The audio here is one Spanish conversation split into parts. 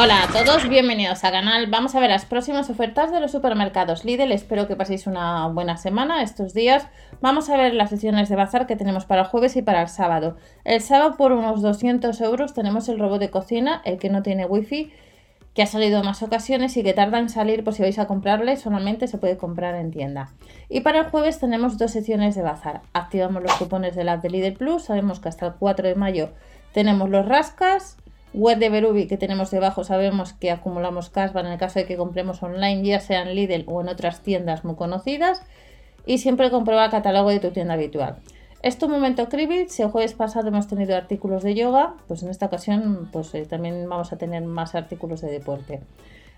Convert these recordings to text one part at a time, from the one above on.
Hola a todos, bienvenidos al canal. Vamos a ver las próximas ofertas de los supermercados Lidl. Espero que paséis una buena semana estos días. Vamos a ver las sesiones de bazar que tenemos para el jueves y para el sábado. El sábado por unos 200 euros tenemos el robot de cocina, el que no tiene wifi, que ha salido en más ocasiones y que tarda en salir, por si vais a comprarle, solamente se puede comprar en tienda. Y para el jueves tenemos dos sesiones de bazar. Activamos los cupones de la de Lidl Plus, sabemos que hasta el 4 de mayo tenemos los rascas web de Berubi que tenemos debajo sabemos que acumulamos cashback en el caso de que compremos online, ya sea en Lidl o en otras tiendas muy conocidas. Y siempre comprueba el catálogo de tu tienda habitual. Esto un momento Cribit, si el jueves pasado hemos tenido artículos de yoga, pues en esta ocasión pues, eh, también vamos a tener más artículos de deporte.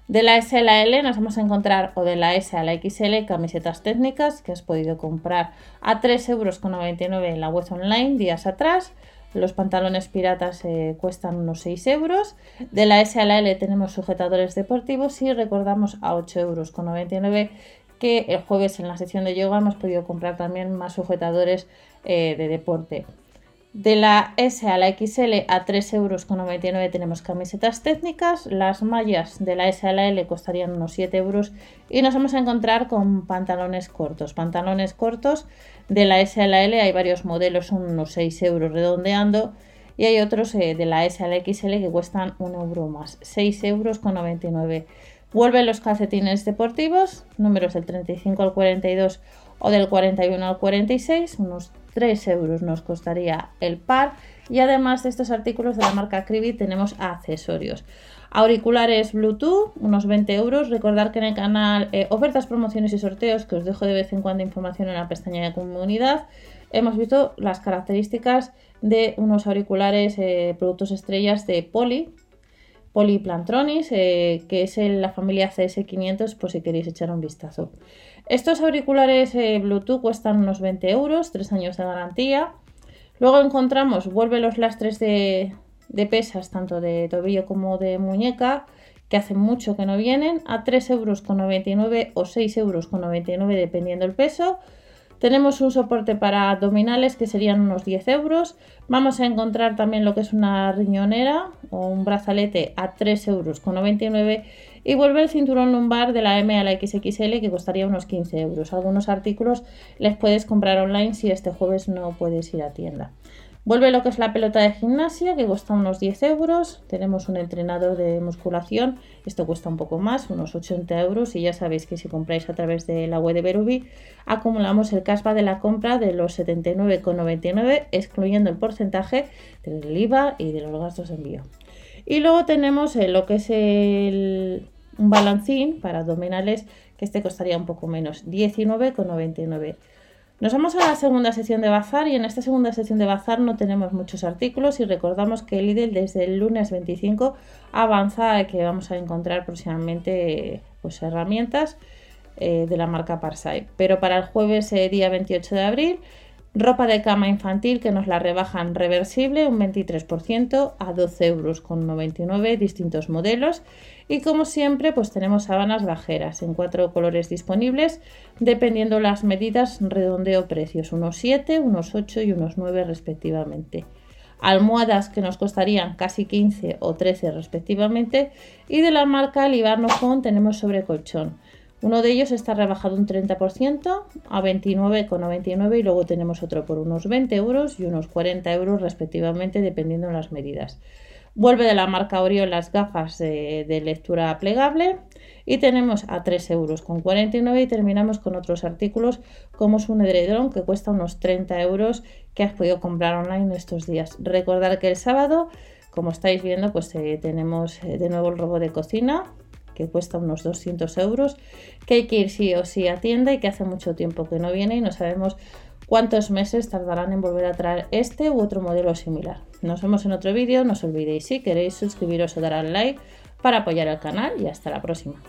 De la S a la L nos vamos a encontrar, o de la S a la XL, camisetas técnicas que has podido comprar a 3,99 euros en la web online días atrás. Los pantalones piratas eh, cuestan unos 6 euros. De la S a la L tenemos sujetadores deportivos y recordamos a 8,99 euros que el jueves en la sección de yoga hemos podido comprar también más sujetadores eh, de deporte. De la S a la XL a 3,99 euros tenemos camisetas técnicas, las mallas de la S a la L costarían unos 7 euros y nos vamos a encontrar con pantalones cortos. Pantalones cortos de la S a la L hay varios modelos, son unos 6 euros redondeando y hay otros eh, de la S a la XL que cuestan 1 euro más, 6 euros con 99. Vuelven los calcetines deportivos, números del 35 al 42 o del 41 al 46, unos 3 euros nos costaría el par. Y además de estos artículos de la marca Cribi tenemos accesorios. Auriculares Bluetooth, unos 20 euros. Recordar que en el canal eh, ofertas, promociones y sorteos, que os dejo de vez en cuando información en la pestaña de comunidad, hemos visto las características de unos auriculares eh, productos estrellas de Poly, Polyplantronis, eh, que es en la familia CS500, por si queréis echar un vistazo. Estos auriculares eh, Bluetooth cuestan unos 20 euros, 3 años de garantía. Luego encontramos, vuelve los lastres de, pesas, tanto de tobillo como de muñeca, que hace mucho que no vienen, a 3,99 euros o 6,99 euros dependiendo el peso. Tenemos un soporte para abdominales que serían unos 10 euros. Vamos a encontrar también lo que es una riñonera o un brazalete a 3,99 euros. Y vuelve el cinturón lumbar de la M a la XXL que costaría unos 15 euros. Algunos artículos les puedes comprar online si este jueves no puedes ir a tienda. Vuelve lo que es la pelota de gimnasia, que cuesta unos 10 euros. Tenemos un entrenador de musculación, esto cuesta un poco más, unos 80 euros. Y ya sabéis que si compráis a través de la web de Berubi, acumulamos el cashback de la compra de los 79,99, excluyendo el porcentaje del IVA y de los gastos de envío. Y luego tenemos eh, lo que es el, un balancín para abdominales, que este costaría un poco menos, 19,99. Nos vamos a la segunda sección de bazar y en esta segunda sección de bazar no tenemos muchos artículos y recordamos que Lidl desde el lunes 25 avanza que vamos a encontrar próximamente pues, herramientas eh, de la marca Parsai. Pero para el jueves eh, día 28 de abril Ropa de cama infantil que nos la rebajan reversible un 23% a 12 euros con 99 distintos modelos. Y como siempre pues tenemos sábanas bajeras en cuatro colores disponibles dependiendo las medidas redondeo precios unos 7, unos 8 y unos 9 respectivamente. Almohadas que nos costarían casi 15 o 13 respectivamente. Y de la marca Libarno tenemos sobre colchón uno de ellos está rebajado un 30% a 29,99 y luego tenemos otro por unos 20 euros y unos 40 euros respectivamente dependiendo de las medidas. Vuelve de la marca Orion las gafas de, lectura plegable y tenemos a 3 euros con 49 y terminamos con otros artículos como es un edredón que cuesta unos 30 euros que has podido comprar online estos días. Recordar que el sábado, como estáis viendo, pues eh, tenemos eh, de nuevo el robo de cocina que cuesta unos 200 euros, que hay que ir sí o sí a tienda y que hace mucho tiempo que no viene y no sabemos cuántos meses tardarán en volver a traer este u otro modelo similar. Nos vemos en otro vídeo, no os olvidéis si queréis suscribiros o dar al like para apoyar al canal y hasta la próxima.